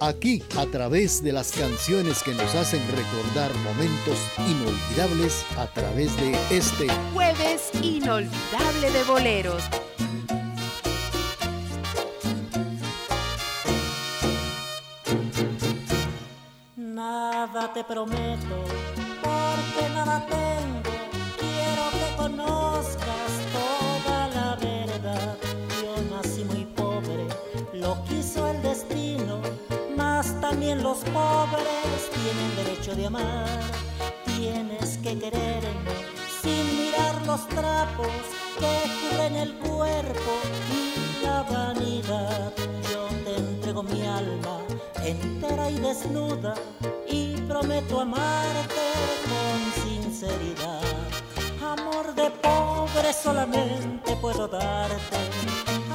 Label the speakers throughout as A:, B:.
A: Aquí, a través de las canciones que nos hacen recordar momentos inolvidables, a través de este
B: jueves inolvidable de boleros.
C: Nada te prometo, porque nada tengo. Quiero que conozcas los pobres tienen derecho de amar. Tienes que quererme sin mirar los trapos que cubren el cuerpo y la vanidad. Yo te entrego mi alma entera y desnuda y prometo amarte con sinceridad. Amor de pobre solamente puedo darte,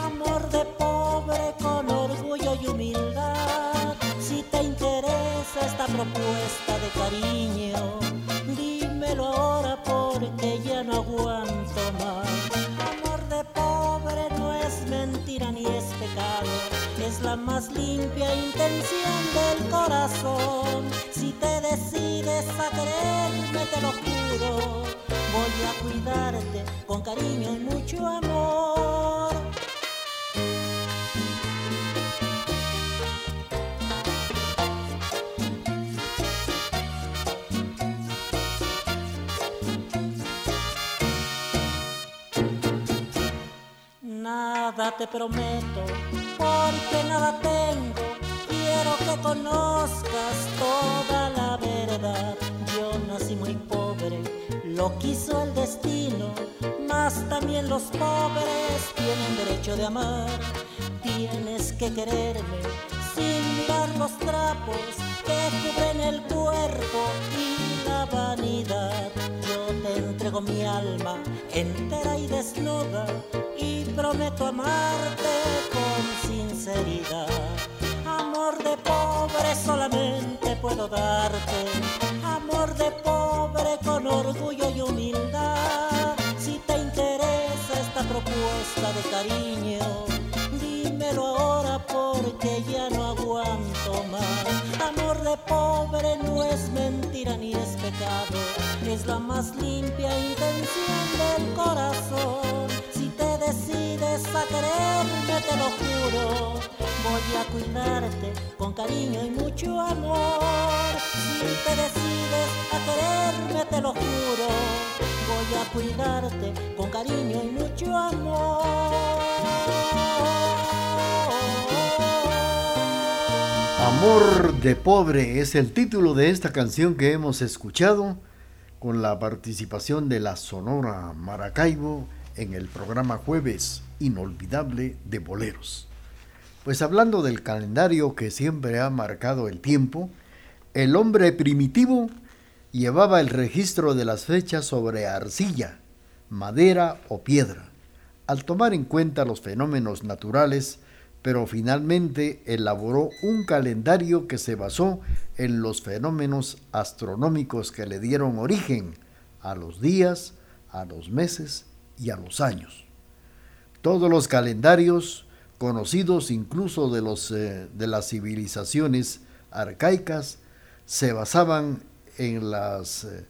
C: amor de pobre con orgullo y humildad esta propuesta de cariño, dímelo ahora porque ya no aguanto más. Amor de pobre no es mentira ni es pecado, es la más limpia intención del corazón. Si te decides a quererme, te lo juro, voy a cuidarte con cariño y mucho amor. Te prometo, porque nada tengo. Quiero que conozcas toda la verdad. Yo nací muy pobre, lo quiso el destino, mas también los pobres tienen derecho de amar. Tienes que quererme sin mirar los trapos que cubren el cuerpo y la vanidad. Yo te entrego mi alma entera y desnuda prometo amarte con sinceridad. Amor de pobre solamente puedo darte, amor de pobre con orgullo y humildad. Si te interesa esta propuesta de cariño, dímelo ahora porque ya no aguanto más. Amor de pobre no es mentira ni es pecado, es la más limpia intención del corazón decides a quererme, te lo juro, voy a cuidarte con cariño y mucho amor. Si te decides a quererme, te lo juro, voy a cuidarte con cariño y mucho amor.
A: Amor de pobre es el título de esta canción que hemos escuchado con la participación de la Sonora Maracaibo en el programa Jueves Inolvidable de Boleros. Pues hablando del calendario que siempre ha marcado el tiempo, el hombre primitivo llevaba el registro de las fechas sobre arcilla, madera o piedra, al tomar en cuenta los fenómenos naturales, pero finalmente elaboró un calendario que se basó en los fenómenos astronómicos que le dieron origen a los días, a los meses y a los años. Todos los calendarios conocidos incluso de, los, eh, de las civilizaciones arcaicas se basaban en las eh,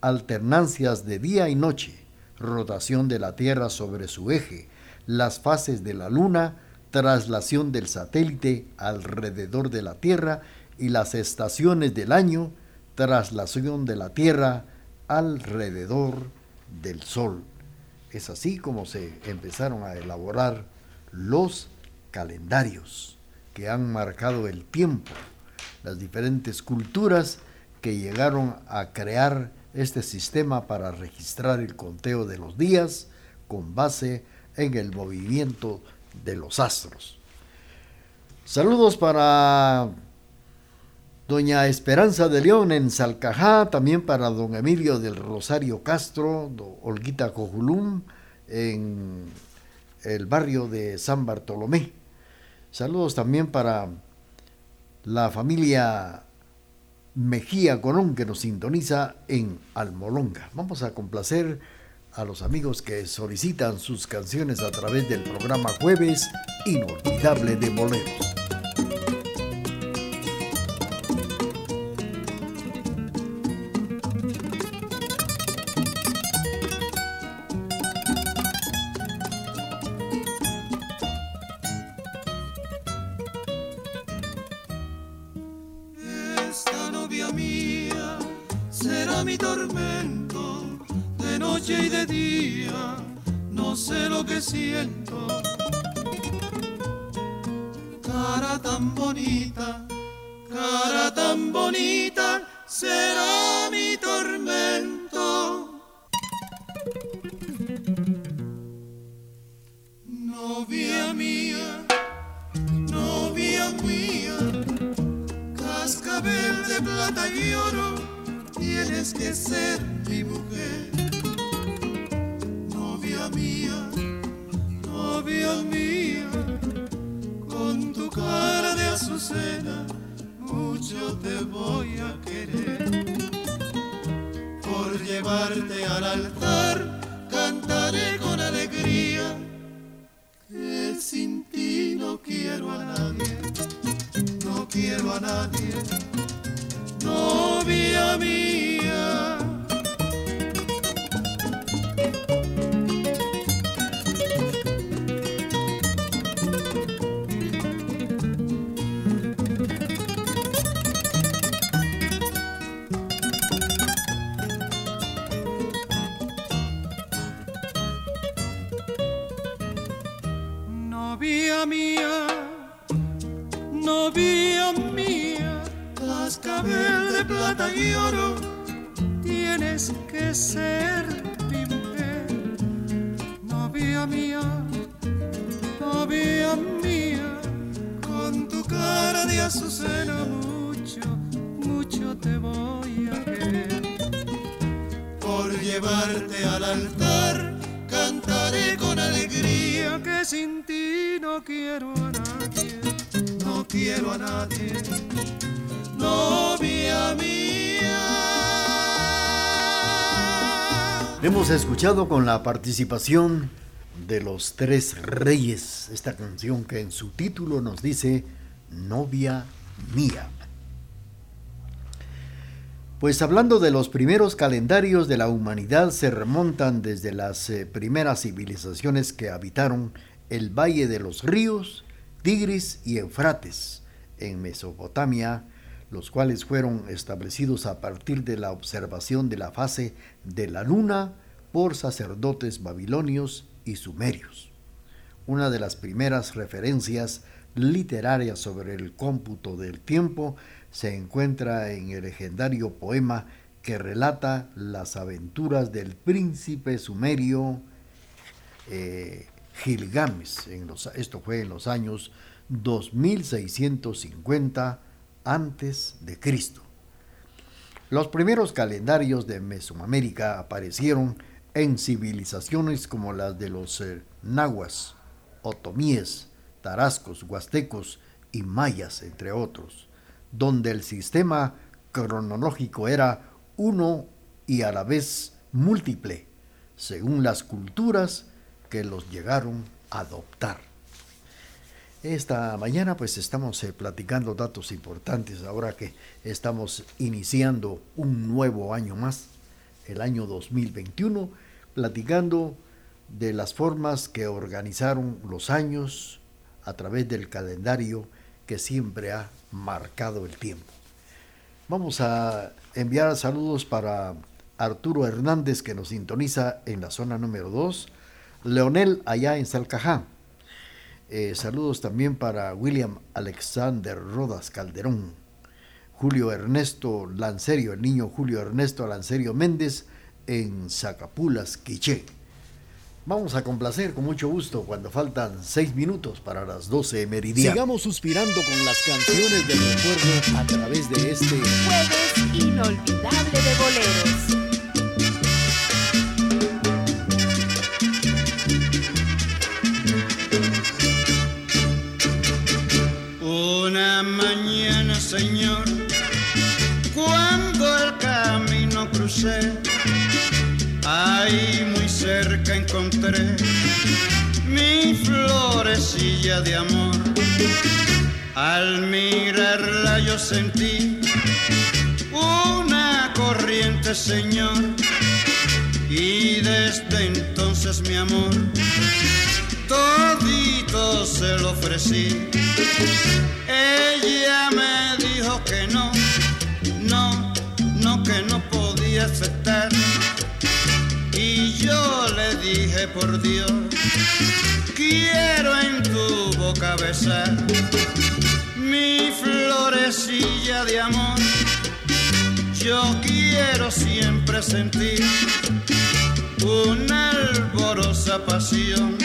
A: alternancias de día y noche, rotación de la Tierra sobre su eje, las fases de la Luna, traslación del satélite alrededor de la Tierra y las estaciones del año, traslación de la Tierra alrededor del Sol. Es así como se empezaron a elaborar los calendarios que han marcado el tiempo, las diferentes culturas que llegaron a crear este sistema para registrar el conteo de los días con base en el movimiento de los astros. Saludos para doña Esperanza de León en Salcajá, también para don Emilio del Rosario Castro, Olguita Cojulum en el barrio de San Bartolomé. Saludos también para la familia Mejía Colón que nos sintoniza en Almolonga. Vamos a complacer a los amigos que solicitan sus canciones a través del programa Jueves Inolvidable de Boleros.
D: Tan bonita, será mi tormento. Novia mía, novia mía, cascabel de plata y oro, tienes que ser mi mujer. Novia mía, novia mía, con tu cara de azucena, mucho te voy a querer. Por llevarte al altar, cantaré con alegría que sin ti no quiero a nadie, no quiero a nadie, novia mía. Mía, novia mía, con tu cara de azucena mucho, mucho te voy a querer. Por llevarte al altar, cantaré con alegría que sin ti no quiero a nadie, no quiero a nadie, novia mía.
A: Hemos escuchado con la participación de los tres reyes esta canción que en su título nos dice Novia mía. Pues hablando de los primeros calendarios de la humanidad se remontan desde las eh, primeras civilizaciones que habitaron el valle de los ríos, Tigris y Eufrates en Mesopotamia, los cuales fueron establecidos a partir de la observación de la fase de la luna por sacerdotes babilonios y sumerios. Una de las primeras referencias literarias sobre el cómputo del tiempo se encuentra en el legendario poema que relata las aventuras del príncipe sumerio eh, esto fue en los años 2650 antes de Cristo. Los primeros calendarios de Mesoamérica aparecieron en civilizaciones como las de los eh, nahuas, otomíes, tarascos, huastecos y mayas, entre otros, donde el sistema cronológico era uno y a la vez múltiple, según las culturas que los llegaron a adoptar. Esta mañana pues estamos eh, platicando datos importantes ahora que estamos iniciando un nuevo año más, el año 2021, platicando de las formas que organizaron los años a través del calendario que siempre ha marcado el tiempo. Vamos a enviar saludos para Arturo Hernández que nos sintoniza en la zona número 2, Leonel allá en Salcajá. Eh, saludos también para William Alexander Rodas Calderón, Julio Ernesto Lancerio, el niño Julio Ernesto Lancerio Méndez en Zacapulas, Quiché. Vamos a complacer con mucho gusto cuando faltan seis minutos para las 12 meridianas. Sigamos suspirando con las canciones del recuerdo a través de este
B: Jueves inolvidable de boleros.
D: Una mañana, Señor, cuando el camino crucé, ahí muy cerca encontré mi florecilla de amor. Al mirarla yo sentí una corriente, Señor. Y desde entonces mi amor, todito se lo ofrecí. Ella me dijo que no, no, no, que no podía aceptar
E: por Dios, quiero en tu boca besar mi florecilla de amor. Yo quiero siempre sentir una alborosa pasión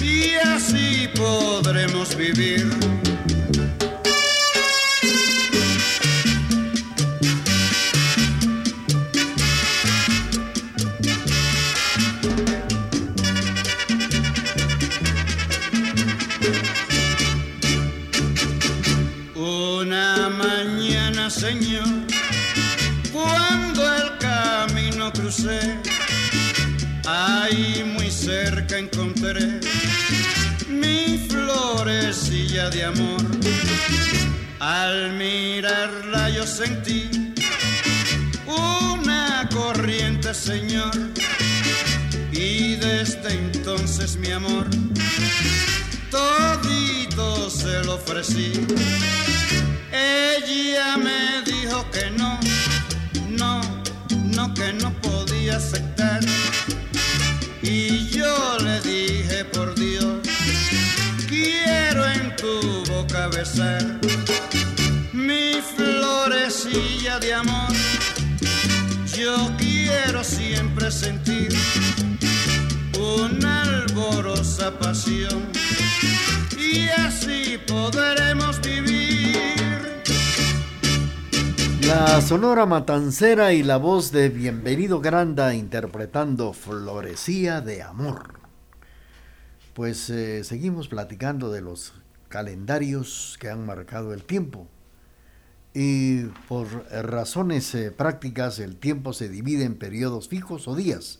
E: y así podremos vivir ahí muy cerca encontré mi florecilla de amor. Al mirarla yo sentí una corriente, Señor, y desde entonces mi amor todito se lo ofrecí. Ella me dijo que no, no, que no podía aceptar y yo le dije por Dios, quiero en tu boca besar mi florecilla de amor. Yo quiero siempre sentir una alborosa pasión y así podremos vivir
A: la Sonora Matancera y la voz de Bienvenido Granda interpretando Florecía de Amor. Pues eh, seguimos platicando de los calendarios que han marcado el tiempo. Y por razones eh, prácticas el tiempo se divide en periodos fijos o días.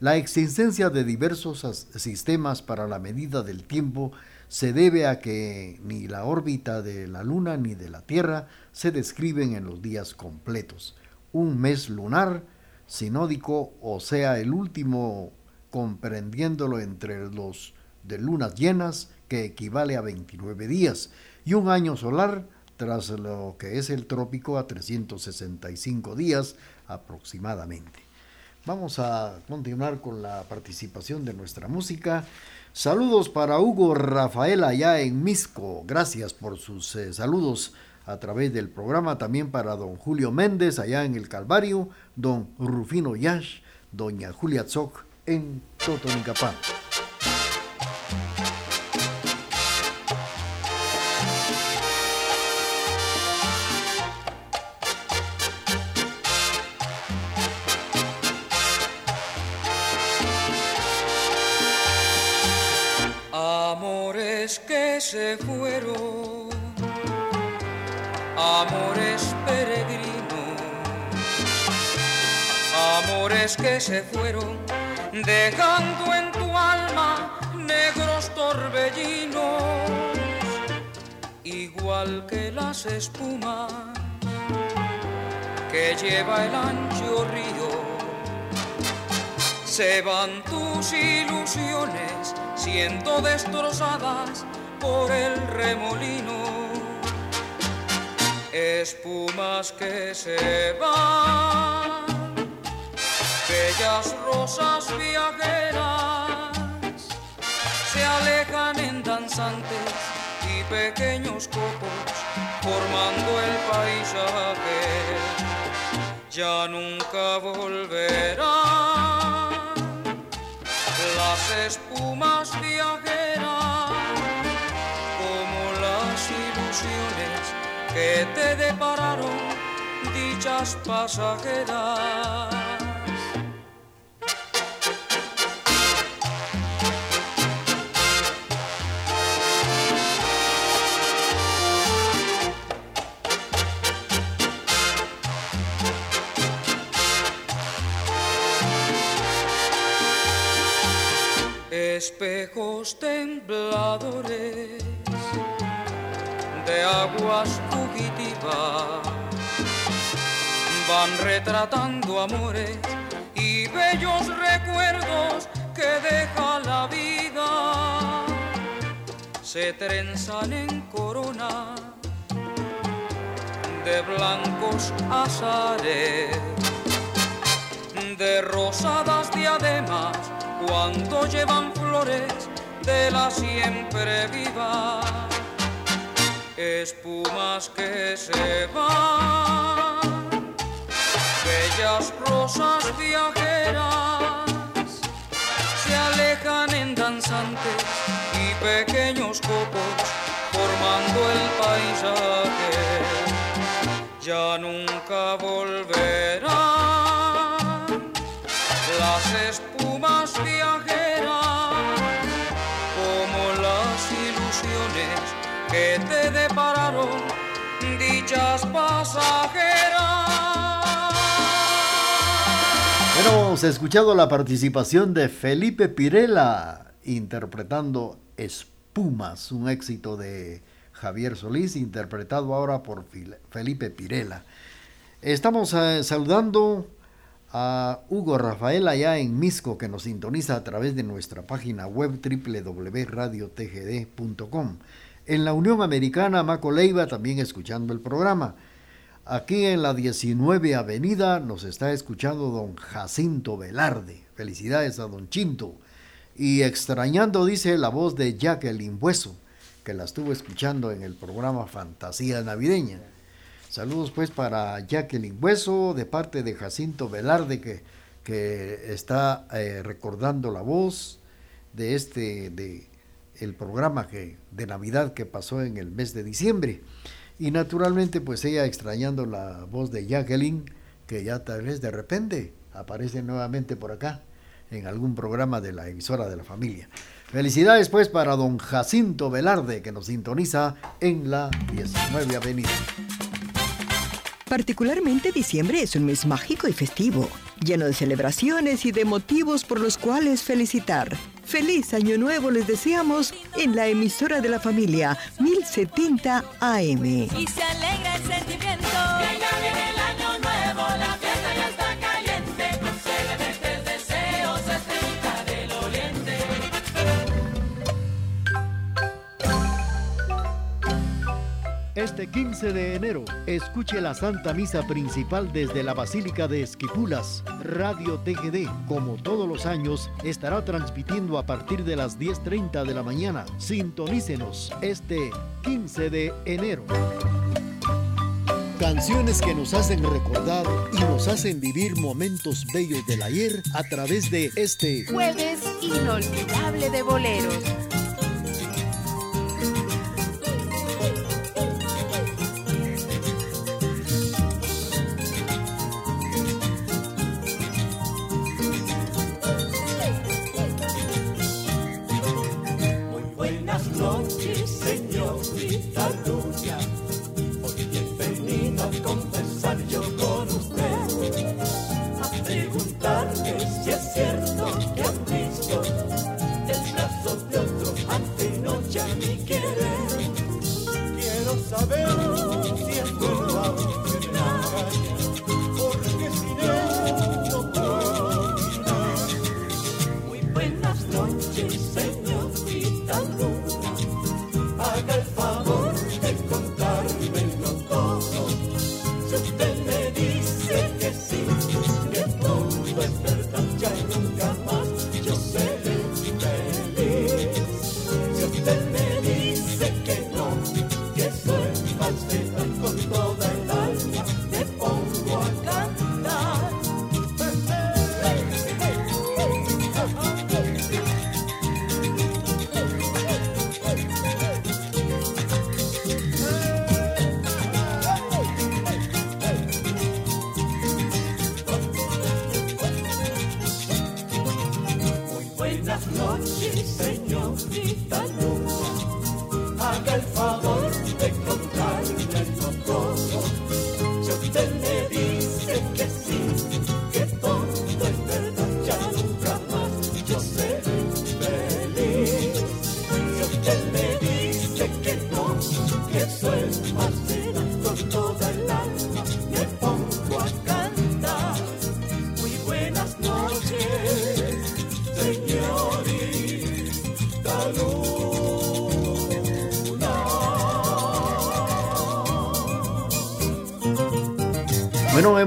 A: La existencia de diversos sistemas para la medida del tiempo se debe a que ni la órbita de la Luna ni de la Tierra se describen en los días completos. Un mes lunar, sinódico, o sea, el último comprendiéndolo entre los de lunas llenas, que equivale a 29 días, y un año solar, tras lo que es el trópico, a 365 días aproximadamente. Vamos a continuar con la participación de nuestra música. Saludos para Hugo Rafael allá en Misco. Gracias por sus eh, saludos a través del programa. También para don Julio Méndez allá en el Calvario, don Rufino Yash, doña Julia Zoc en Totonicapán.
F: Se fueron, amores peregrinos, amores que se fueron, dejando en tu alma negros torbellinos, igual que las espumas que lleva el ancho río. Se van tus ilusiones siendo destrozadas por el remolino, espumas que se van, bellas rosas viajeras, se alejan en danzantes y pequeños copos, formando el paisaje, ya nunca volverán. Las espumas viajeras que te depararon dichas pasajeras. espejos tembladores de aguas fugitivas van retratando amores y bellos recuerdos que deja la vida. Se trenzan en corona de blancos azares, de rosadas diademas cuando llevan flores de la siempre viva. Espumas que se van, bellas rosas viajeras, se alejan en danzantes y pequeños copos formando el paisaje. Ya nunca volverán las espumas viajeras que te depararon dichas pasajeras.
A: Hemos escuchado la participación de Felipe Pirela interpretando Espumas, un éxito de Javier Solís, interpretado ahora por Felipe Pirela. Estamos eh, saludando a Hugo Rafael allá en Misco que nos sintoniza a través de nuestra página web www.radiotgd.com. En la Unión Americana, Maco Leiva también escuchando el programa. Aquí en la 19 Avenida nos está escuchando don Jacinto Velarde. Felicidades a don Chinto. Y extrañando, dice, la voz de Jacqueline Bueso, que la estuvo escuchando en el programa Fantasía Navideña. Saludos pues para Jacqueline Hueso de parte de Jacinto Velarde que, que está eh, recordando la voz de este de el programa que, de Navidad que pasó en el mes de diciembre. Y naturalmente pues ella extrañando la voz de Jacqueline que ya tal vez de repente aparece nuevamente por acá en algún programa de la emisora de la familia. Felicidades pues para don Jacinto Velarde que nos sintoniza en la 19 Avenida.
G: Particularmente diciembre es un mes mágico y festivo, lleno de celebraciones y de motivos por los cuales felicitar. Feliz Año Nuevo les deseamos en la emisora de la familia 1070 AM.
B: Y se alegra el
A: Este 15 de enero, escuche la Santa Misa Principal desde la Basílica de Esquipulas. Radio TGD, como todos los años, estará transmitiendo a partir de las 10.30 de la mañana. Sintonícenos este 15 de enero. Canciones que nos hacen recordar y nos hacen vivir momentos bellos del ayer a través de este
B: Jueves inolvidable de boleros.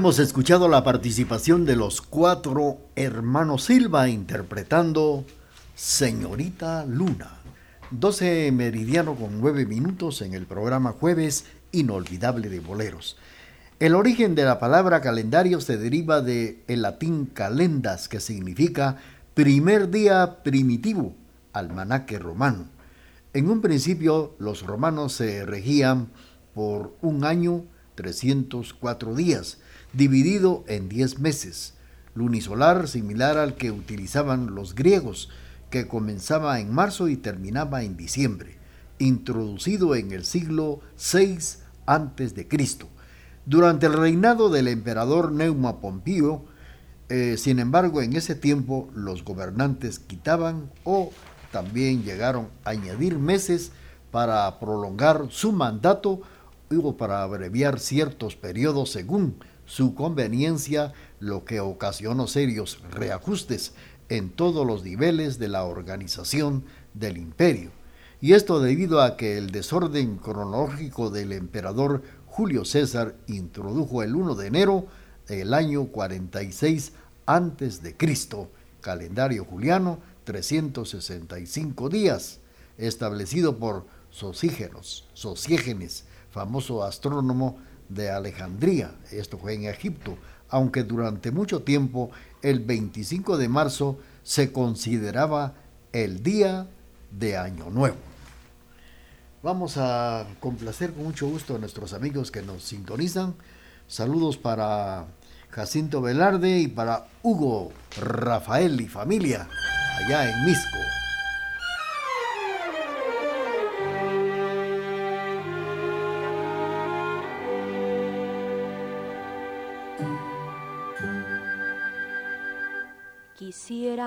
A: Hemos escuchado la participación de los cuatro hermanos Silva interpretando Señorita Luna. 12 meridiano con 9 minutos en el programa Jueves Inolvidable de Boleros. El origen de la palabra calendario se deriva del el latín calendas, que significa primer día primitivo, almanaque romano. En un principio los romanos se regían por un año 304 días, dividido en 10 meses, lunisolar similar al que utilizaban los griegos, que comenzaba en marzo y terminaba en diciembre, introducido en el siglo VI a.C. Durante el reinado del emperador Neuma Pompío, eh, sin embargo, en ese tiempo los gobernantes quitaban o también llegaron a añadir meses para prolongar su mandato para abreviar ciertos periodos según su conveniencia, lo que ocasionó serios reajustes en todos los niveles de la organización del imperio. Y esto debido a que el desorden cronológico del emperador Julio César introdujo el 1 de enero del año 46 antes de Cristo, calendario juliano, 365 días, establecido por Sosígenos, Sosiégenes, famoso astrónomo de Alejandría, esto fue en Egipto, aunque durante mucho tiempo el 25 de marzo se consideraba el día de Año Nuevo. Vamos a complacer con mucho gusto a nuestros amigos que nos sintonizan. Saludos para Jacinto Velarde y para Hugo, Rafael y familia allá en Misco.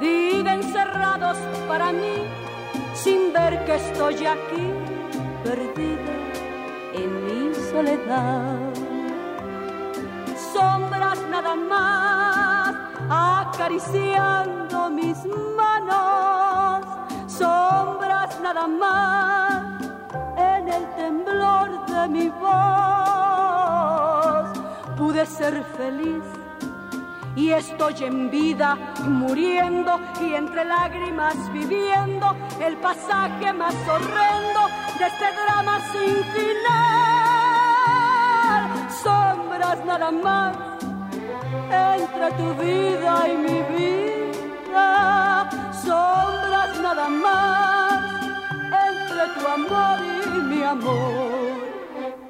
H: viven cerrados para mí, sin ver que estoy aquí, perdida en mi soledad. Sombras nada más, acariciando mis manos, sombras nada más, en el temblor de mi voz, pude ser feliz y estoy en vida muriendo y entre lágrimas viviendo el pasaje más horrendo de este drama sin final. Sombras nada más entre tu vida y mi vida. Sombras nada más entre tu amor y mi amor.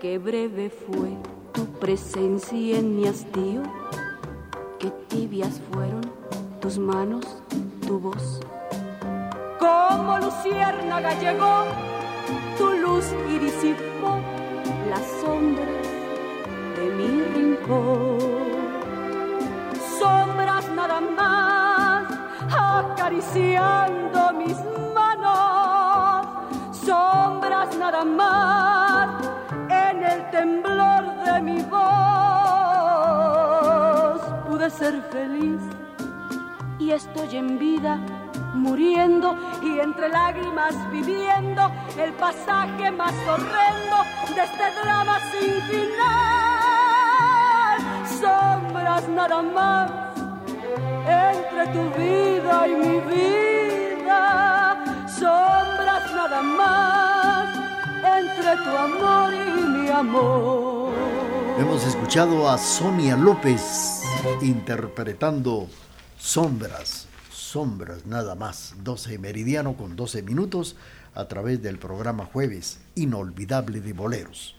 H: Qué breve fue tu presencia en mi hastío qué tibias fueron tus manos, tu voz. Como luciérnaga llegó tu luz y disipó las sombras de mi rincón. Sombras nada más acariciando mis manos, sombras nada más en el temblor de mi voz ser feliz y estoy en vida muriendo y entre lágrimas viviendo el pasaje más horrendo de este drama sin final. Sombras nada más entre tu vida y mi vida. Sombras nada más entre tu amor y mi amor.
A: Hemos escuchado a Sonia López interpretando Sombras, Sombras nada más, 12 meridiano con 12 minutos a través del programa Jueves Inolvidable de Boleros.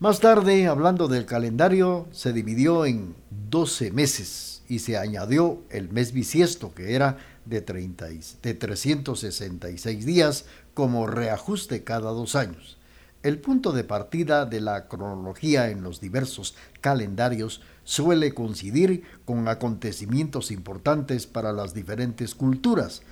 A: Más tarde, hablando del calendario, se dividió en 12 meses y se añadió el mes bisiesto, que era de, 30, de 366 días, como reajuste cada dos años. El punto de partida de la cronología en los diversos calendarios suele coincidir con acontecimientos importantes para las diferentes culturas.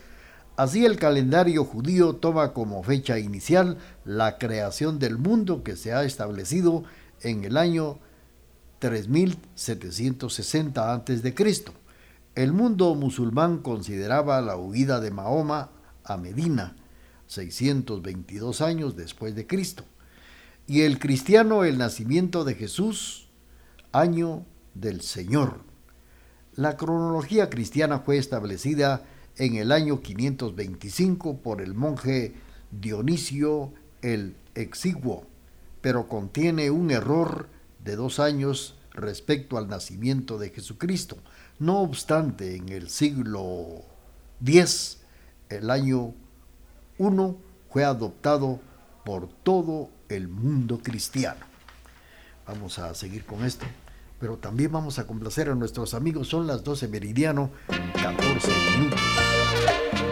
A: Así el calendario judío toma como fecha inicial la creación del mundo que se ha establecido en el año 3760 a.C. El mundo musulmán consideraba la huida de Mahoma a Medina, 622 años después de Cristo y el cristiano el nacimiento de Jesús, año del Señor. La cronología cristiana fue establecida en el año 525 por el monje Dionisio el Exiguo, pero contiene un error de dos años respecto al nacimiento de Jesucristo. No obstante, en el siglo X, el año 1 fue adoptado por todo el mundo cristiano. Vamos a seguir con esto, pero también vamos a complacer a nuestros amigos. Son las 12 meridiano, 14 minutos.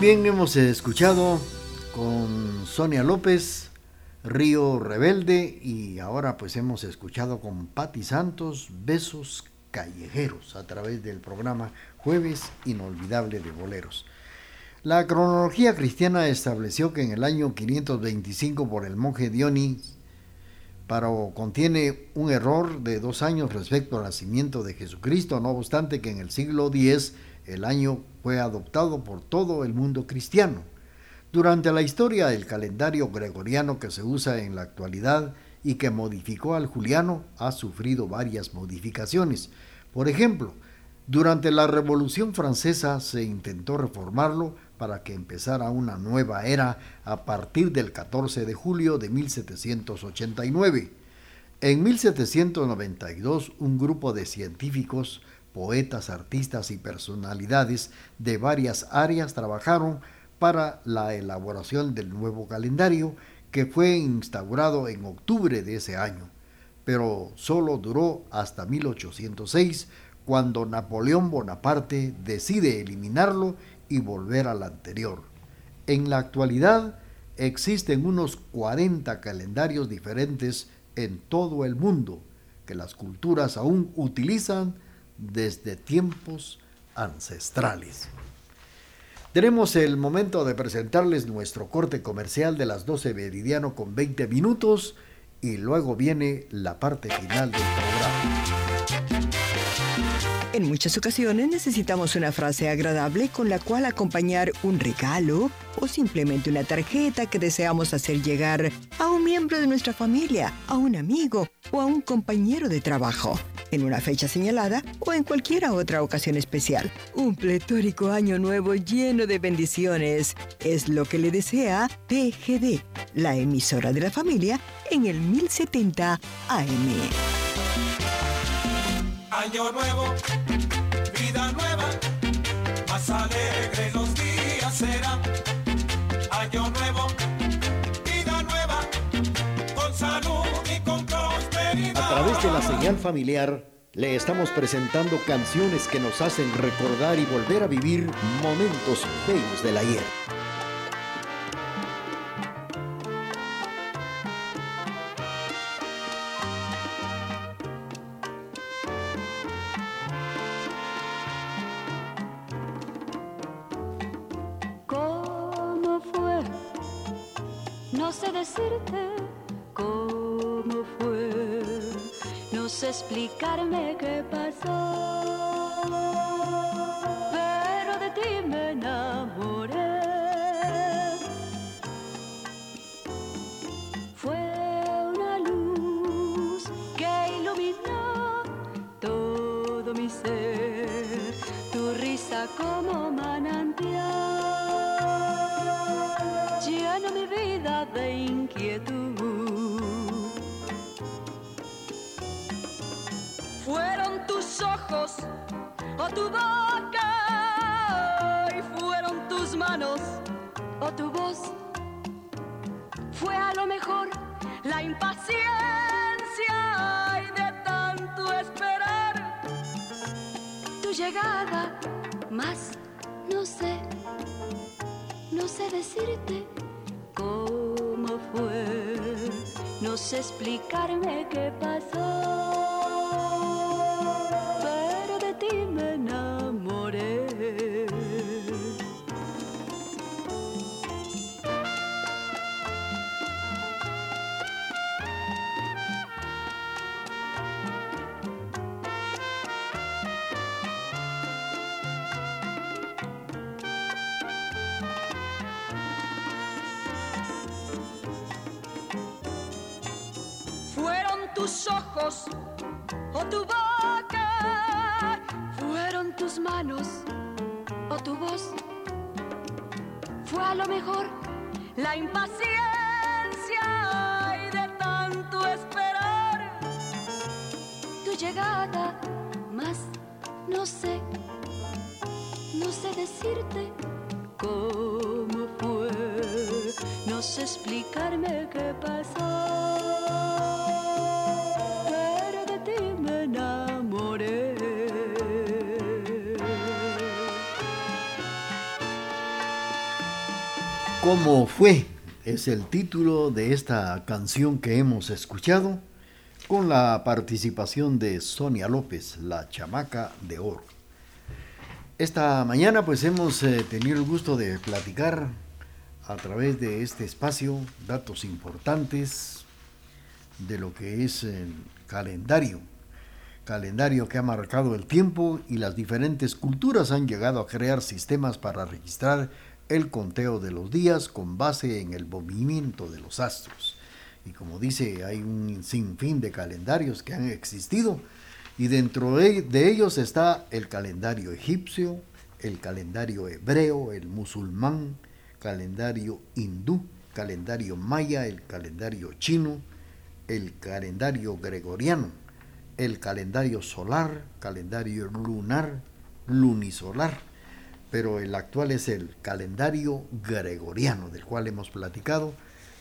A: Bien, hemos escuchado con Sonia López, Río Rebelde, y ahora pues hemos escuchado con Patti Santos, Besos Callejeros, a través del programa Jueves Inolvidable de Boleros. La cronología cristiana estableció que en el año 525 por el monje Dioni, pero contiene un error de dos años respecto al nacimiento de Jesucristo, no obstante que en el siglo X el año fue adoptado por todo el mundo cristiano. Durante la historia del calendario gregoriano que se usa en la actualidad y que modificó al juliano, ha sufrido varias modificaciones. Por ejemplo, durante la Revolución Francesa se intentó reformarlo para que empezara una nueva era a partir del 14 de julio de 1789. En 1792, un grupo de científicos, poetas, artistas y personalidades de varias áreas trabajaron para la elaboración del nuevo calendario que fue instaurado en octubre de ese año, pero solo duró hasta 1806 cuando Napoleón Bonaparte decide eliminarlo y volver al anterior. En la actualidad existen unos 40 calendarios diferentes en todo el mundo que las culturas aún utilizan desde tiempos ancestrales. Tenemos el momento de presentarles nuestro corte comercial de las 12 meridiano con 20 minutos y luego viene la parte final del programa.
G: En muchas ocasiones necesitamos una frase agradable con la cual acompañar un regalo o simplemente una tarjeta que deseamos hacer llegar a un miembro de nuestra familia, a un amigo o a un compañero de trabajo, en una fecha señalada o en cualquier otra ocasión especial. Un pletórico año nuevo lleno de bendiciones es lo que le desea TGD, la emisora de la familia, en el 1070 AM.
E: Año nuevo,
A: familiar le estamos presentando canciones que nos hacen recordar y volver a vivir momentos bellos del ayer.
H: Manantial llena mi vida de inquietud. Fueron tus ojos o tu boca y fueron tus manos o tu voz. Fue a lo mejor la impaciencia y de tanto esperar tu llegada, más sé, no sé decirte cómo fue, no sé explicarme qué pasó, o tu boca, fueron tus manos o tu voz. Fue a lo mejor la impaciencia y de tanto esperar tu llegada, más no sé, no sé decirte cómo fue, no sé explicarme qué pasó.
A: ¿Cómo fue? Es el título de esta canción que hemos escuchado con la participación de Sonia López, la chamaca de oro. Esta mañana pues hemos eh, tenido el gusto de platicar a través de este espacio datos importantes de lo que es el calendario. Calendario que ha marcado el tiempo y las diferentes culturas han llegado a crear sistemas para registrar el conteo de los días con base en el movimiento de los astros. Y como dice, hay un sinfín de calendarios que han existido y dentro de, ellos está el calendario egipcio, el calendario hebreo, el musulmán, calendario hindú, calendario maya, el calendario chino, el calendario gregoriano, el calendario solar, calendario lunar, lunisolar, pero el actual es el calendario gregoriano, del cual hemos platicado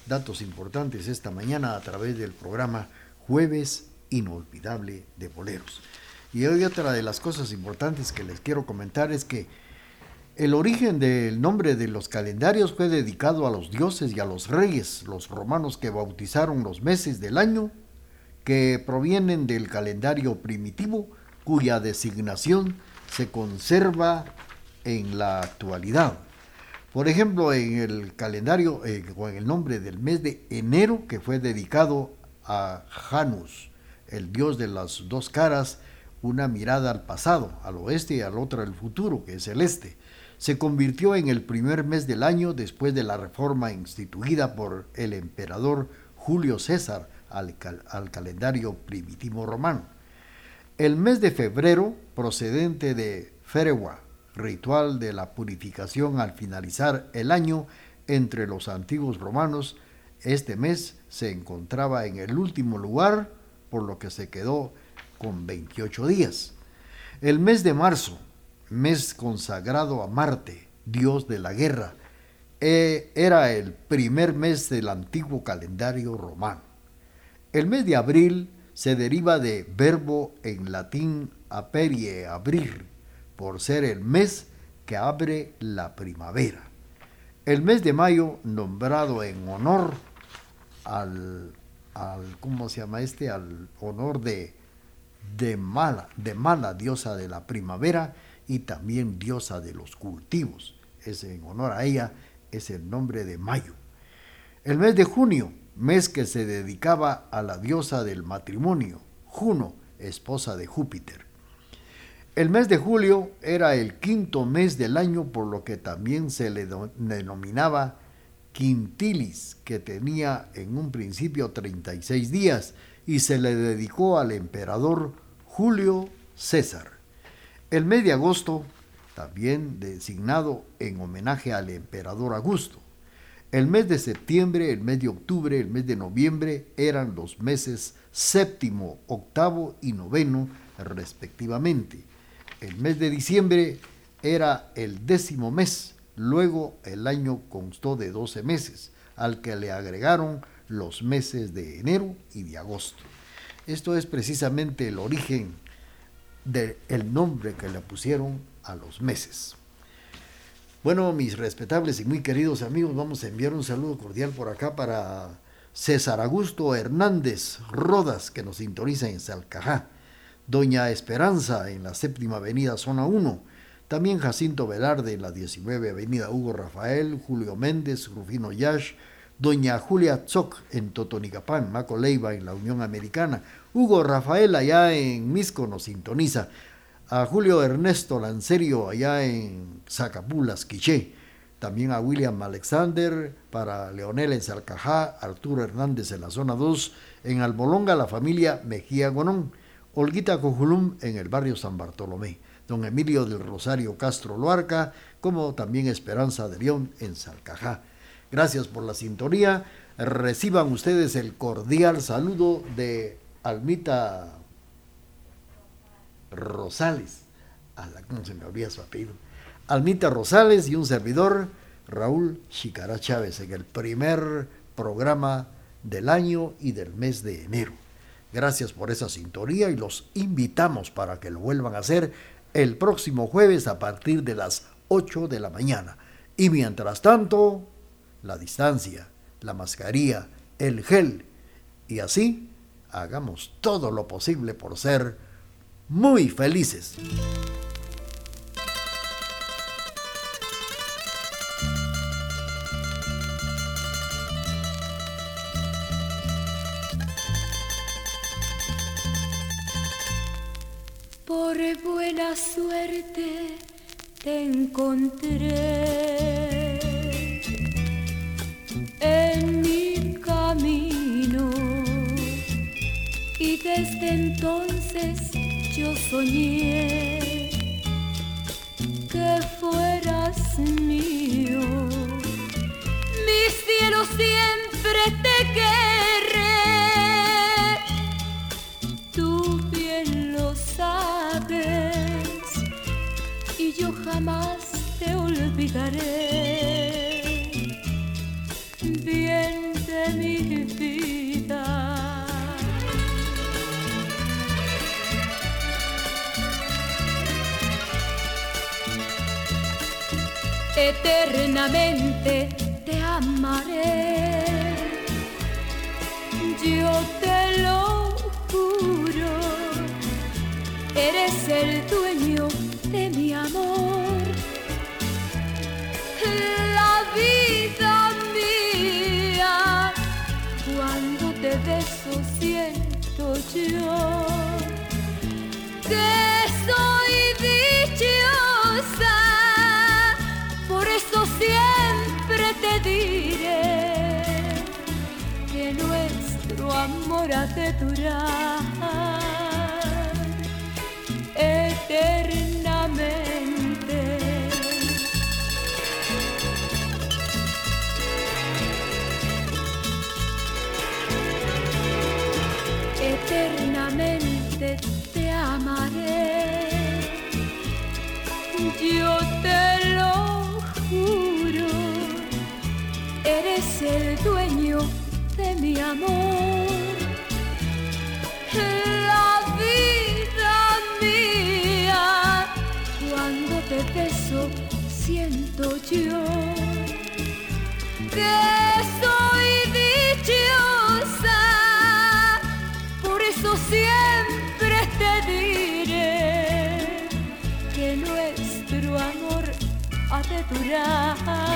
A: datos importantes esta mañana a través del programa Jueves Inolvidable de Boleros. Y hoy otra de las cosas importantes que les quiero comentar es que el origen del nombre de los calendarios fue dedicado a los dioses y a los reyes, los romanos que bautizaron los meses del año, que provienen del calendario primitivo, cuya designación se conserva en la actualidad. Por ejemplo, en el calendario, eh, con el nombre del mes de enero, que fue dedicado a Janus, el dios de las dos caras, una mirada al pasado, al oeste y al otro al futuro, que es el este. Se convirtió en el primer mes del año después de la reforma instituida por el emperador Julio César al, al calendario primitivo romano. El mes de febrero, procedente de Ferewa, ritual de la purificación al finalizar el año entre los antiguos romanos, este mes se encontraba en el último lugar, por lo que se quedó con 28 días. El mes de marzo, mes consagrado a Marte, dios de la guerra, eh, era el primer mes del antiguo calendario romano. El mes de abril se deriva de verbo en latín aperie, abrir, por ser el mes que abre la primavera. El mes de mayo, nombrado en honor al, ¿cómo se llama este? Al honor de, de Mala, de Mala, diosa de la primavera y también diosa de los cultivos. Es en honor a ella, es el nombre de mayo. El mes de junio, mes que se dedicaba a la diosa del matrimonio, Juno, esposa de Júpiter. El mes de julio era el quinto mes del año, por lo que también se le denominaba quintilis, que tenía en un principio 36 días, y se le dedicó al emperador Julio César. El mes de agosto, también designado en homenaje al emperador Augusto. El mes de septiembre, el mes de octubre, el mes de noviembre eran los meses séptimo, octavo y noveno respectivamente. El mes de diciembre era el décimo mes, luego el año constó de 12 meses, al que le agregaron los meses de enero y de agosto. Esto es precisamente el origen del nombre que le pusieron a los meses. Bueno, mis respetables y muy queridos amigos, vamos a enviar un saludo cordial por acá para César Augusto Hernández Rodas, que nos sintoniza en Salcajá. Doña Esperanza en la séptima avenida Zona 1, también Jacinto Velarde en la 19 avenida Hugo Rafael, Julio Méndez, Rufino Yash, Doña Julia Tzoc en Totonicapán, Maco Leiva en la Unión Americana, Hugo Rafael allá en Misco nos sintoniza, a Julio Ernesto Lancerio allá en Zacapulas, Quiché, también a William Alexander, para Leonel en Salcajá, Arturo Hernández en la zona 2, en Albolonga la familia Mejía Gonón, Olguita Cojulum en el barrio San Bartolomé, don Emilio del Rosario Castro Loarca, como también Esperanza de León en Salcajá. Gracias por la sintonía. Reciban ustedes el cordial saludo de Almita Rosales. A la, ¿Cómo se me olvida su? Almita Rosales y un servidor, Raúl Chicará Chávez, en el primer programa del año y del mes de enero. Gracias por esa sintonía y los invitamos para que lo vuelvan a hacer el próximo jueves a partir de las 8 de la mañana. Y mientras tanto, la distancia, la mascarilla, el gel y así hagamos todo lo posible por ser muy felices.
I: Suerte te encontré en mi camino y desde entonces yo soñé que fueras mío. Mi cielo siempre te querré. Jamás te olvidaré. Bien de mi vida. eternamente te amaré. Yo te lo yo que soy dichosa por eso siempre te diré que nuestro amor ha de durar eternamente. Amor. La vida mía, cuando te beso, siento yo que soy dichosa. Por eso siempre te diré que nuestro amor ha de durar